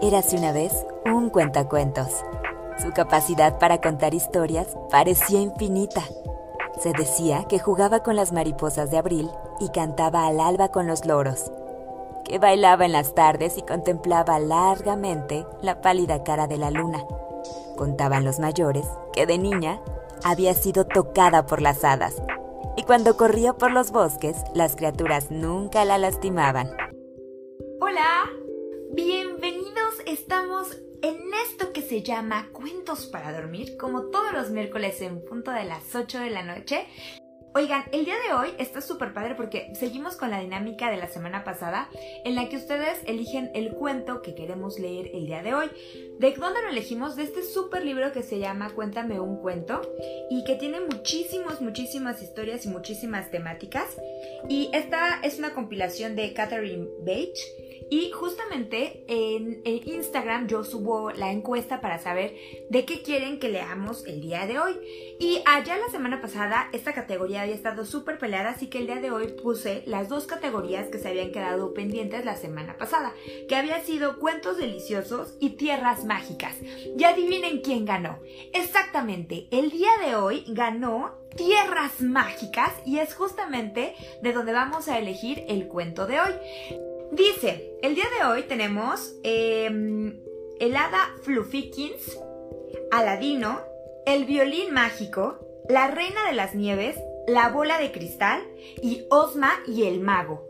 Érase una vez un cuentacuentos. Su capacidad para contar historias parecía infinita. Se decía que jugaba con las mariposas de abril y cantaba al alba con los loros, que bailaba en las tardes y contemplaba largamente la pálida cara de la luna. Contaban los mayores que de niña había sido tocada por las hadas y cuando corría por los bosques las criaturas nunca la lastimaban. Hola, bienvenidos, estamos en esto que se llama Cuentos para Dormir, como todos los miércoles en punto de las 8 de la noche. Oigan, el día de hoy está súper padre porque seguimos con la dinámica de la semana pasada en la que ustedes eligen el cuento que queremos leer el día de hoy. ¿De dónde lo elegimos? De este súper libro que se llama Cuéntame un cuento y que tiene muchísimas, muchísimas historias y muchísimas temáticas. Y esta es una compilación de Catherine Bage y justamente en, Instagram yo subo la encuesta para saber de qué quieren que leamos el día de hoy. Y allá la semana pasada esta categoría había estado súper peleada, así que el día de hoy puse las dos categorías que se habían quedado pendientes la semana pasada, que había sido cuentos deliciosos y tierras mágicas. Y adivinen quién ganó. Exactamente, el día de hoy ganó Tierras Mágicas y es justamente de donde vamos a elegir el cuento de hoy. Dice, el día de hoy tenemos em, el hada Fluffykins, Aladino, el violín mágico, la reina de las nieves, la bola de cristal y Osma y el mago.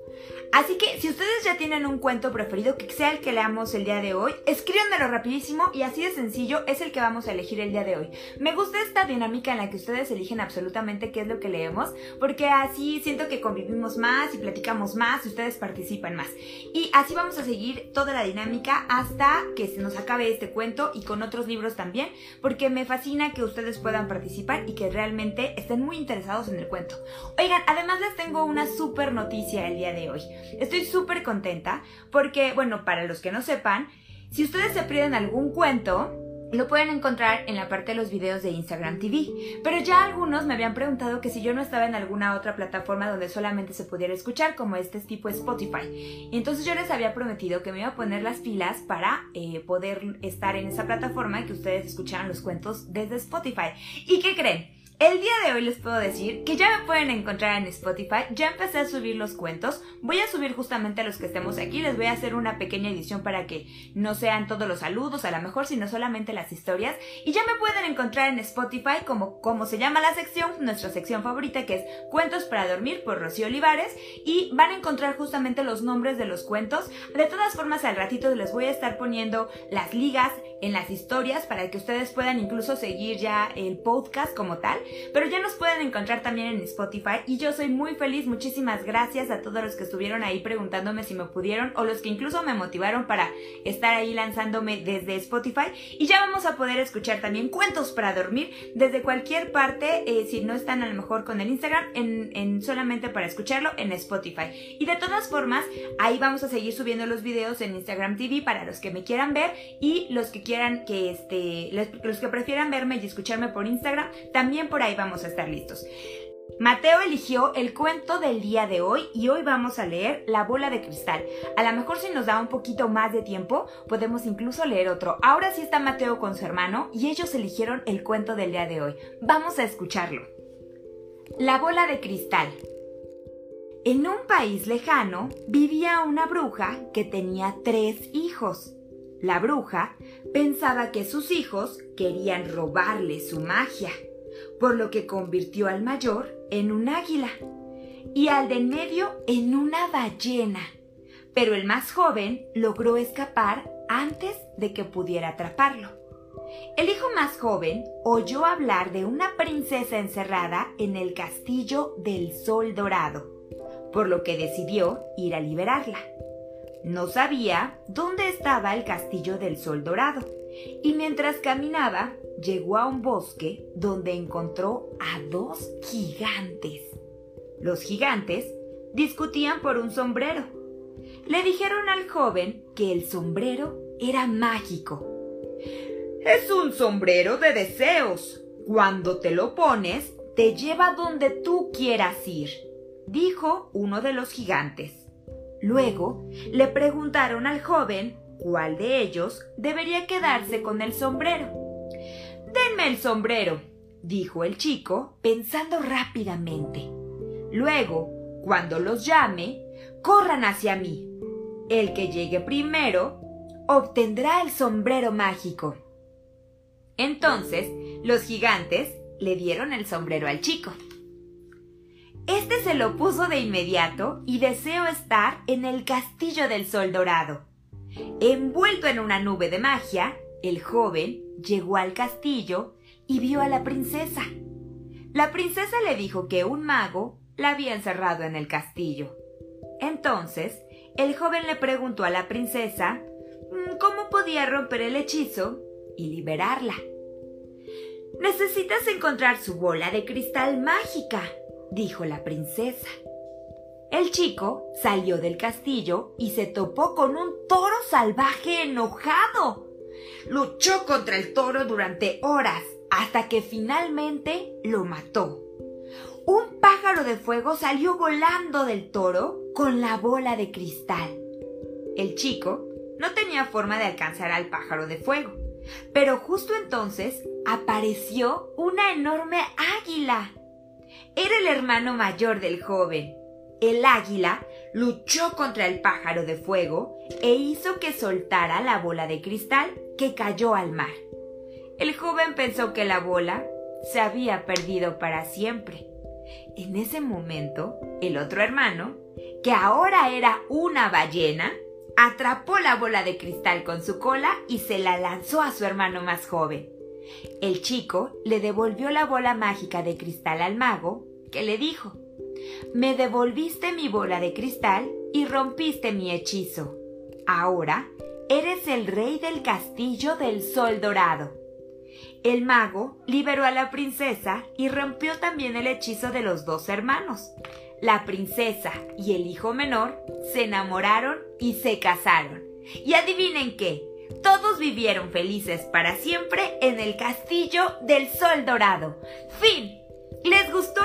Así que si ustedes ya tienen un cuento preferido que sea el que leamos el día de hoy, escríbanmelo rapidísimo y así de sencillo es el que vamos a elegir el día de hoy. Me gusta esta dinámica en la que ustedes eligen absolutamente qué es lo que leemos, porque así siento que convivimos más y platicamos más y ustedes participan más. Y así vamos a seguir toda la dinámica hasta que se nos acabe este cuento y con otros libros también, porque me fascina que ustedes puedan participar y que realmente estén muy interesados en el cuento. Oigan, además les tengo una súper noticia el día de hoy. Estoy súper contenta porque, bueno, para los que no sepan, si ustedes se pierden algún cuento, lo pueden encontrar en la parte de los videos de Instagram TV. Pero ya algunos me habían preguntado que si yo no estaba en alguna otra plataforma donde solamente se pudiera escuchar, como este tipo Spotify. Entonces yo les había prometido que me iba a poner las pilas para eh, poder estar en esa plataforma y que ustedes escucharan los cuentos desde Spotify. ¿Y qué creen? El día de hoy les puedo decir que ya me pueden encontrar en Spotify, ya empecé a subir los cuentos, voy a subir justamente a los que estemos aquí, les voy a hacer una pequeña edición para que no sean todos los saludos a lo mejor, sino solamente las historias, y ya me pueden encontrar en Spotify como, como se llama la sección, nuestra sección favorita que es Cuentos para Dormir por Rocío Olivares, y van a encontrar justamente los nombres de los cuentos, de todas formas al ratito les voy a estar poniendo las ligas en las historias para que ustedes puedan incluso seguir ya el podcast como tal pero ya nos pueden encontrar también en Spotify y yo soy muy feliz. Muchísimas gracias a todos los que estuvieron ahí preguntándome si me pudieron o los que incluso me motivaron para estar ahí lanzándome desde Spotify. Y ya vamos a poder escuchar también cuentos para dormir desde cualquier parte, eh, si no están a lo mejor con el Instagram, en, en solamente para escucharlo en Spotify. Y de todas formas, ahí vamos a seguir subiendo los videos en Instagram TV para los que me quieran ver y los que quieran que este, los que prefieran verme y escucharme por Instagram, también ahí vamos a estar listos. Mateo eligió el cuento del día de hoy y hoy vamos a leer La bola de cristal. A lo mejor si nos da un poquito más de tiempo, podemos incluso leer otro. Ahora sí está Mateo con su hermano y ellos eligieron el cuento del día de hoy. Vamos a escucharlo. La bola de cristal. En un país lejano vivía una bruja que tenía tres hijos. La bruja pensaba que sus hijos querían robarle su magia por lo que convirtió al mayor en un águila y al de en medio en una ballena. Pero el más joven logró escapar antes de que pudiera atraparlo. El hijo más joven oyó hablar de una princesa encerrada en el castillo del Sol Dorado, por lo que decidió ir a liberarla. No sabía dónde estaba el castillo del Sol Dorado, y mientras caminaba llegó a un bosque donde encontró a dos gigantes. Los gigantes discutían por un sombrero. Le dijeron al joven que el sombrero era mágico. Es un sombrero de deseos. Cuando te lo pones, te lleva donde tú quieras ir, dijo uno de los gigantes. Luego le preguntaron al joven cuál de ellos debería quedarse con el sombrero. Denme el sombrero, dijo el chico, pensando rápidamente. Luego, cuando los llame, corran hacia mí. El que llegue primero obtendrá el sombrero mágico. Entonces, los gigantes le dieron el sombrero al chico. Este se lo puso de inmediato y deseó estar en el castillo del sol dorado. Envuelto en una nube de magia, el joven llegó al castillo y vio a la princesa. La princesa le dijo que un mago la había encerrado en el castillo. Entonces, el joven le preguntó a la princesa mm, cómo podía romper el hechizo y liberarla. Necesitas encontrar su bola de cristal mágica, dijo la princesa. El chico salió del castillo y se topó con un toro salvaje enojado. Luchó contra el toro durante horas hasta que finalmente lo mató. Un pájaro de fuego salió volando del toro con la bola de cristal. El chico no tenía forma de alcanzar al pájaro de fuego, pero justo entonces apareció una enorme águila. Era el hermano mayor del joven. El águila luchó contra el pájaro de fuego e hizo que soltara la bola de cristal que cayó al mar. El joven pensó que la bola se había perdido para siempre. En ese momento, el otro hermano, que ahora era una ballena, atrapó la bola de cristal con su cola y se la lanzó a su hermano más joven. El chico le devolvió la bola mágica de cristal al mago, que le dijo, Me devolviste mi bola de cristal y rompiste mi hechizo. Ahora eres el rey del castillo del sol dorado. El mago liberó a la princesa y rompió también el hechizo de los dos hermanos. La princesa y el hijo menor se enamoraron y se casaron. Y adivinen qué, todos vivieron felices para siempre en el castillo del sol dorado. Fin. ¿Les gustó?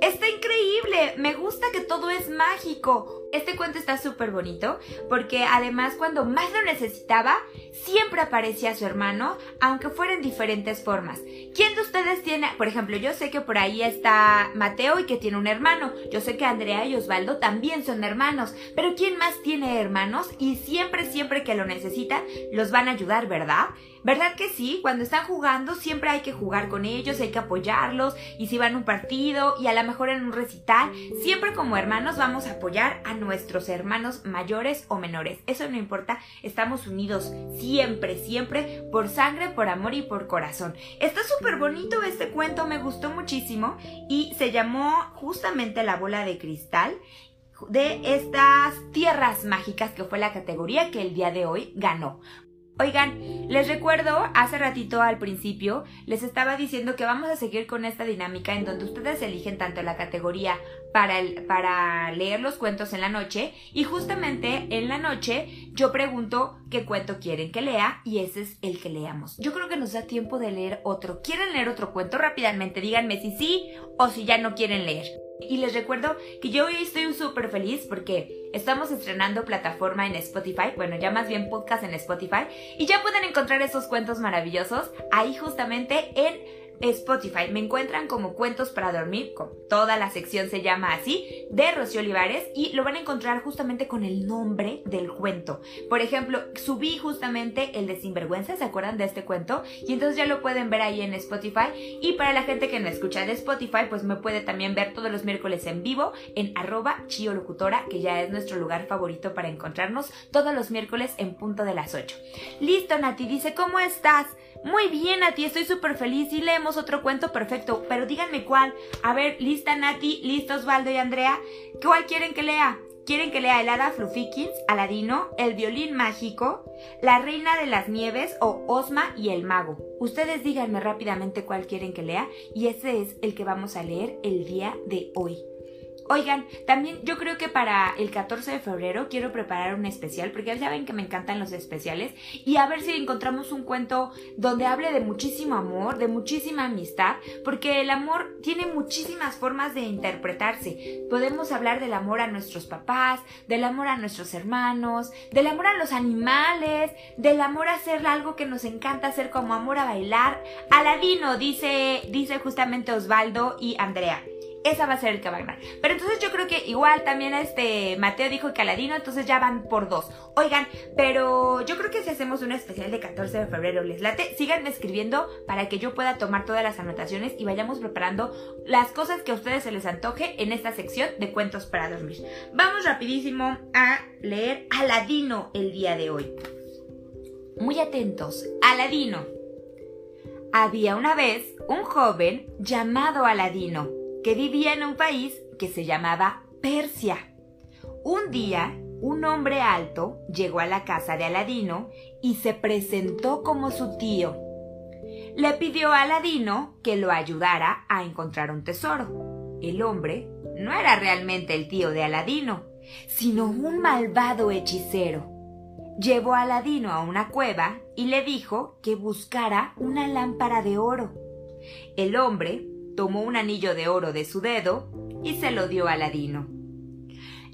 Está increíble. Me gusta que todo es mágico. Este cuento está súper bonito porque además cuando más lo necesitaba, siempre aparecía su hermano, aunque fuera en diferentes formas. ¿Quién de ustedes tiene, por ejemplo, yo sé que por ahí está Mateo y que tiene un hermano, yo sé que Andrea y Osvaldo también son hermanos, pero ¿quién más tiene hermanos? Y siempre, siempre que lo necesitan, los van a ayudar, ¿verdad? ¿Verdad que sí? Cuando están jugando siempre hay que jugar con ellos, hay que apoyarlos y si van a un partido y a lo mejor en un recital, siempre como hermanos vamos a apoyar a nuestros hermanos mayores o menores. Eso no importa, estamos unidos siempre, siempre por sangre, por amor y por corazón. Está súper bonito este cuento, me gustó muchísimo y se llamó justamente La bola de cristal de estas tierras mágicas que fue la categoría que el día de hoy ganó. Oigan, les recuerdo, hace ratito al principio les estaba diciendo que vamos a seguir con esta dinámica en donde ustedes eligen tanto la categoría para, para leer los cuentos en la noche y justamente en la noche yo pregunto qué cuento quieren que lea y ese es el que leamos. Yo creo que nos da tiempo de leer otro. ¿Quieren leer otro cuento? Rápidamente díganme si sí o si ya no quieren leer. Y les recuerdo que yo hoy estoy súper feliz porque estamos estrenando plataforma en Spotify, bueno, ya más bien podcast en Spotify, y ya pueden encontrar esos cuentos maravillosos ahí justamente en Spotify. Me encuentran como Cuentos para Dormir, con toda la sección se llama así, de Rocío Olivares, y lo van a encontrar justamente con el nombre del cuento. Por ejemplo, subí justamente el de Sinvergüenza, ¿se acuerdan de este cuento? Y entonces ya lo pueden ver ahí en Spotify. Y para la gente que me escucha de Spotify, pues me puede también ver todos los miércoles en vivo en arroba chiolocutora, que ya es nuestro lugar favorito para encontrarnos todos los miércoles en punto de las 8. Listo, Nati, dice, ¿cómo estás? Muy bien, Nati, estoy súper feliz y leemos otro cuento perfecto, pero díganme cuál. A ver, lista Nati, listo Osvaldo y Andrea, ¿cuál quieren que lea? ¿Quieren que lea el hada Flufikins, Aladino, el violín mágico, la reina de las nieves o Osma y el mago? Ustedes díganme rápidamente cuál quieren que lea y ese es el que vamos a leer el día de hoy. Oigan, también yo creo que para el 14 de febrero quiero preparar un especial, porque ya saben que me encantan los especiales, y a ver si encontramos un cuento donde hable de muchísimo amor, de muchísima amistad, porque el amor tiene muchísimas formas de interpretarse. Podemos hablar del amor a nuestros papás, del amor a nuestros hermanos, del amor a los animales, del amor a hacer algo que nos encanta hacer como amor a bailar. Aladino, dice, dice justamente Osvaldo y Andrea esa va a ser el que va a ganar. Pero entonces yo creo que igual también este Mateo dijo que Aladino, entonces ya van por dos. Oigan, pero yo creo que si hacemos un especial de 14 de febrero, les late, síganme escribiendo para que yo pueda tomar todas las anotaciones y vayamos preparando las cosas que a ustedes se les antoje en esta sección de cuentos para dormir. Vamos rapidísimo a leer Aladino el día de hoy. Muy atentos, Aladino. Había una vez un joven llamado Aladino que vivía en un país que se llamaba Persia. Un día, un hombre alto llegó a la casa de Aladino y se presentó como su tío. Le pidió a Aladino que lo ayudara a encontrar un tesoro. El hombre no era realmente el tío de Aladino, sino un malvado hechicero. Llevó a Aladino a una cueva y le dijo que buscara una lámpara de oro. El hombre tomó un anillo de oro de su dedo y se lo dio a Aladino.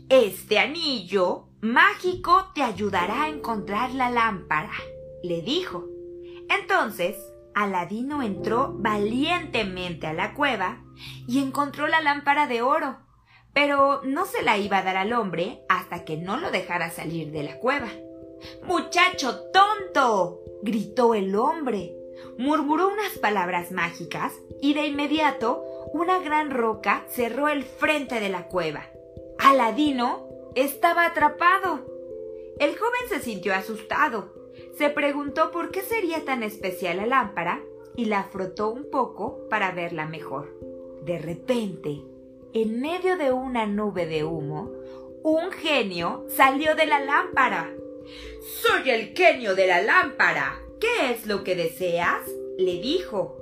Este anillo mágico te ayudará a encontrar la lámpara, le dijo. Entonces, Aladino entró valientemente a la cueva y encontró la lámpara de oro, pero no se la iba a dar al hombre hasta que no lo dejara salir de la cueva. Muchacho tonto. gritó el hombre murmuró unas palabras mágicas y de inmediato una gran roca cerró el frente de la cueva. Aladino estaba atrapado. El joven se sintió asustado. Se preguntó por qué sería tan especial la lámpara y la frotó un poco para verla mejor. De repente, en medio de una nube de humo, un genio salió de la lámpara. Soy el genio de la lámpara, ¿Qué es lo que deseas? le dijo.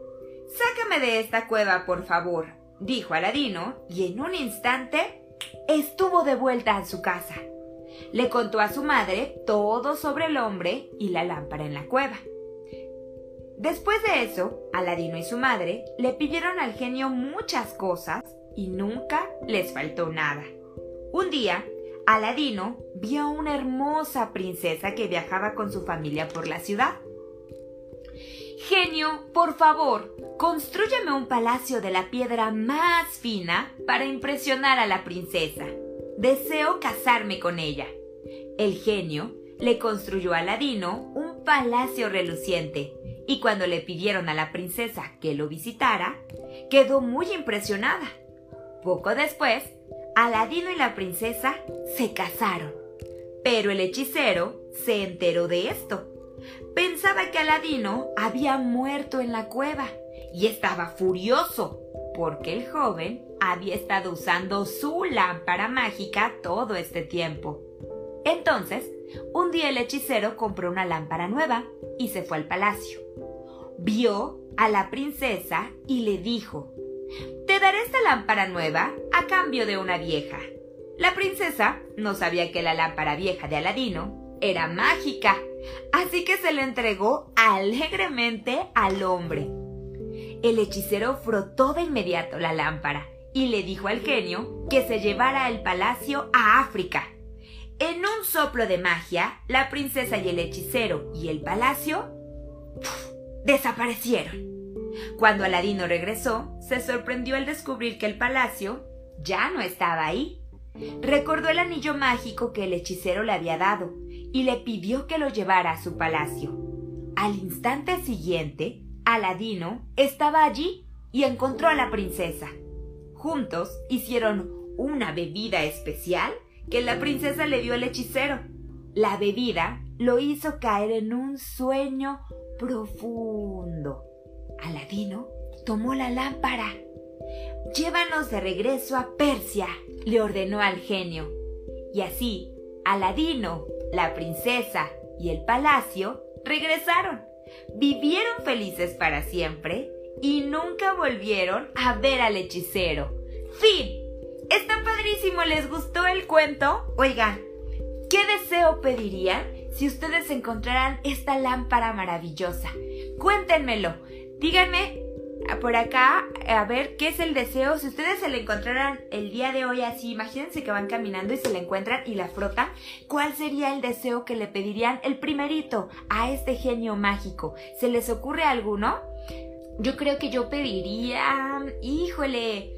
Sácame de esta cueva, por favor, dijo Aladino, y en un instante estuvo de vuelta a su casa. Le contó a su madre todo sobre el hombre y la lámpara en la cueva. Después de eso, Aladino y su madre le pidieron al genio muchas cosas y nunca les faltó nada. Un día, Aladino vio a una hermosa princesa que viajaba con su familia por la ciudad. Genio, por favor, construyame un palacio de la piedra más fina para impresionar a la princesa. Deseo casarme con ella. El genio le construyó a Aladino un palacio reluciente y cuando le pidieron a la princesa que lo visitara, quedó muy impresionada. Poco después, Aladino y la princesa se casaron, pero el hechicero se enteró de esto Pensaba que Aladino había muerto en la cueva y estaba furioso porque el joven había estado usando su lámpara mágica todo este tiempo. Entonces, un día el hechicero compró una lámpara nueva y se fue al palacio. Vio a la princesa y le dijo, Te daré esta lámpara nueva a cambio de una vieja. La princesa no sabía que la lámpara vieja de Aladino era mágica así que se le entregó alegremente al hombre. El hechicero frotó de inmediato la lámpara y le dijo al genio que se llevara el palacio a África. En un soplo de magia, la princesa y el hechicero y el palacio desaparecieron. Cuando Aladino regresó, se sorprendió al descubrir que el palacio ya no estaba ahí. Recordó el anillo mágico que el hechicero le había dado y le pidió que lo llevara a su palacio. Al instante siguiente, Aladino estaba allí y encontró a la princesa. Juntos hicieron una bebida especial que la princesa le dio al hechicero. La bebida lo hizo caer en un sueño profundo. Aladino tomó la lámpara. Llévanos de regreso a Persia, le ordenó al genio. Y así, Aladino la princesa y el palacio regresaron. Vivieron felices para siempre y nunca volvieron a ver al hechicero. Fin. Está padrísimo, ¿les gustó el cuento? Oigan, ¿qué deseo pedirían si ustedes encontraran esta lámpara maravillosa? Cuéntenmelo. Díganme por acá, a ver, ¿qué es el deseo? Si ustedes se la encontraran el día de hoy así, imagínense que van caminando y se la encuentran y la frotan, ¿cuál sería el deseo que le pedirían el primerito a este genio mágico? ¿Se les ocurre alguno? Yo creo que yo pediría... Híjole.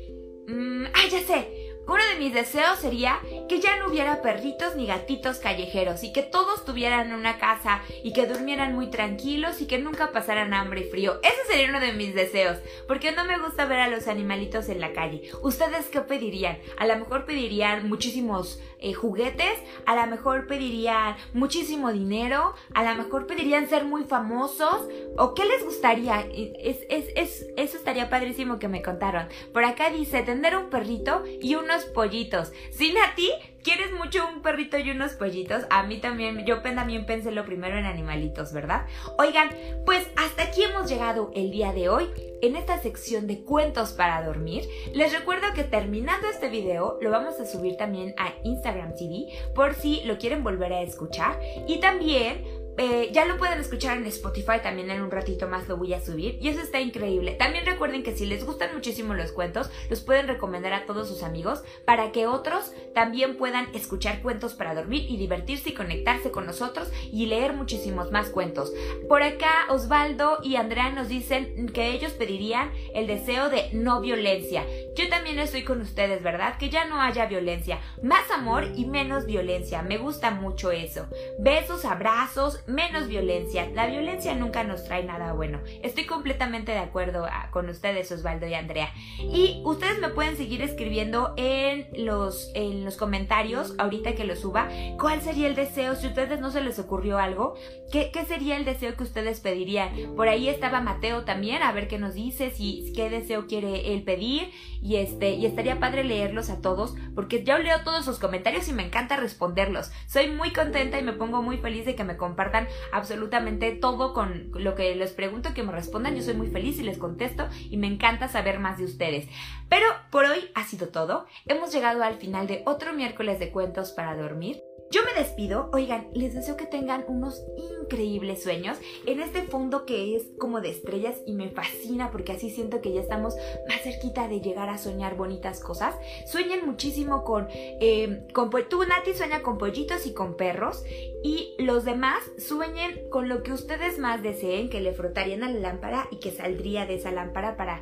Mm, ah, ya sé. Uno de mis deseos sería que ya no hubiera perritos ni gatitos callejeros y que todos tuvieran una casa y que durmieran muy tranquilos y que nunca pasaran hambre y frío. Ese sería uno de mis deseos, porque no me gusta ver a los animalitos en la calle. ¿Ustedes qué pedirían? A lo mejor pedirían muchísimos eh, juguetes, a lo mejor pedirían muchísimo dinero, a lo mejor pedirían ser muy famosos, o qué les gustaría. Es, es, eso estaría padrísimo que me contaron. Por acá dice tener un perrito y unos pollitos. Sin a ti, ¿Quieres mucho un perrito y unos pollitos? A mí también, yo también pensé lo primero en animalitos, ¿verdad? Oigan, pues hasta aquí hemos llegado el día de hoy en esta sección de cuentos para dormir. Les recuerdo que terminando este video lo vamos a subir también a Instagram TV por si lo quieren volver a escuchar. Y también eh, ya lo pueden escuchar en Spotify, también en un ratito más lo voy a subir y eso está increíble. También recuerden que si les gustan muchísimo los cuentos, los pueden recomendar a todos sus amigos para que otros también puedan escuchar cuentos para dormir y divertirse y conectarse con nosotros y leer muchísimos más cuentos. Por acá Osvaldo y Andrea nos dicen que ellos pedirían el deseo de no violencia. Yo también estoy con ustedes, ¿verdad? Que ya no haya violencia. Más amor y menos violencia. Me gusta mucho eso. Besos, abrazos, menos violencia. La violencia nunca nos trae nada bueno. Estoy completamente de acuerdo ah, con ustedes, Osvaldo y Andrea. Y ustedes me pueden seguir escribiendo en los, en los comentarios, ahorita que lo suba, cuál sería el deseo, si a ustedes no se les ocurrió algo, ¿qué, qué sería el deseo que ustedes pedirían? Por ahí estaba Mateo también, a ver qué nos dice, si qué deseo quiere él pedir. Este, y estaría padre leerlos a todos, porque yo leo todos sus comentarios y me encanta responderlos. Soy muy contenta y me pongo muy feliz de que me compartan absolutamente todo con lo que les pregunto, que me respondan. Yo soy muy feliz y les contesto y me encanta saber más de ustedes. Pero por hoy ha sido todo. Hemos llegado al final de otro miércoles de cuentos para dormir. Yo me despido, oigan, les deseo que tengan unos increíbles sueños en este fondo que es como de estrellas y me fascina porque así siento que ya estamos más cerquita de llegar a soñar bonitas cosas. Sueñen muchísimo con, eh, con tú Nati sueña con pollitos y con perros y los demás sueñen con lo que ustedes más deseen, que le frotarían a la lámpara y que saldría de esa lámpara para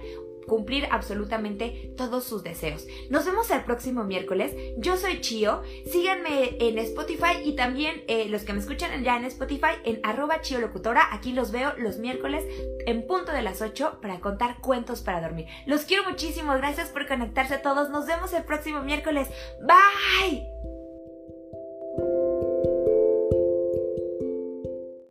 cumplir absolutamente todos sus deseos. Nos vemos el próximo miércoles. Yo soy Chio. Síganme en Spotify y también eh, los que me escuchan ya en Spotify en arroba Chio Locutora. Aquí los veo los miércoles en punto de las 8 para contar cuentos para dormir. Los quiero muchísimo. Gracias por conectarse a todos. Nos vemos el próximo miércoles. Bye.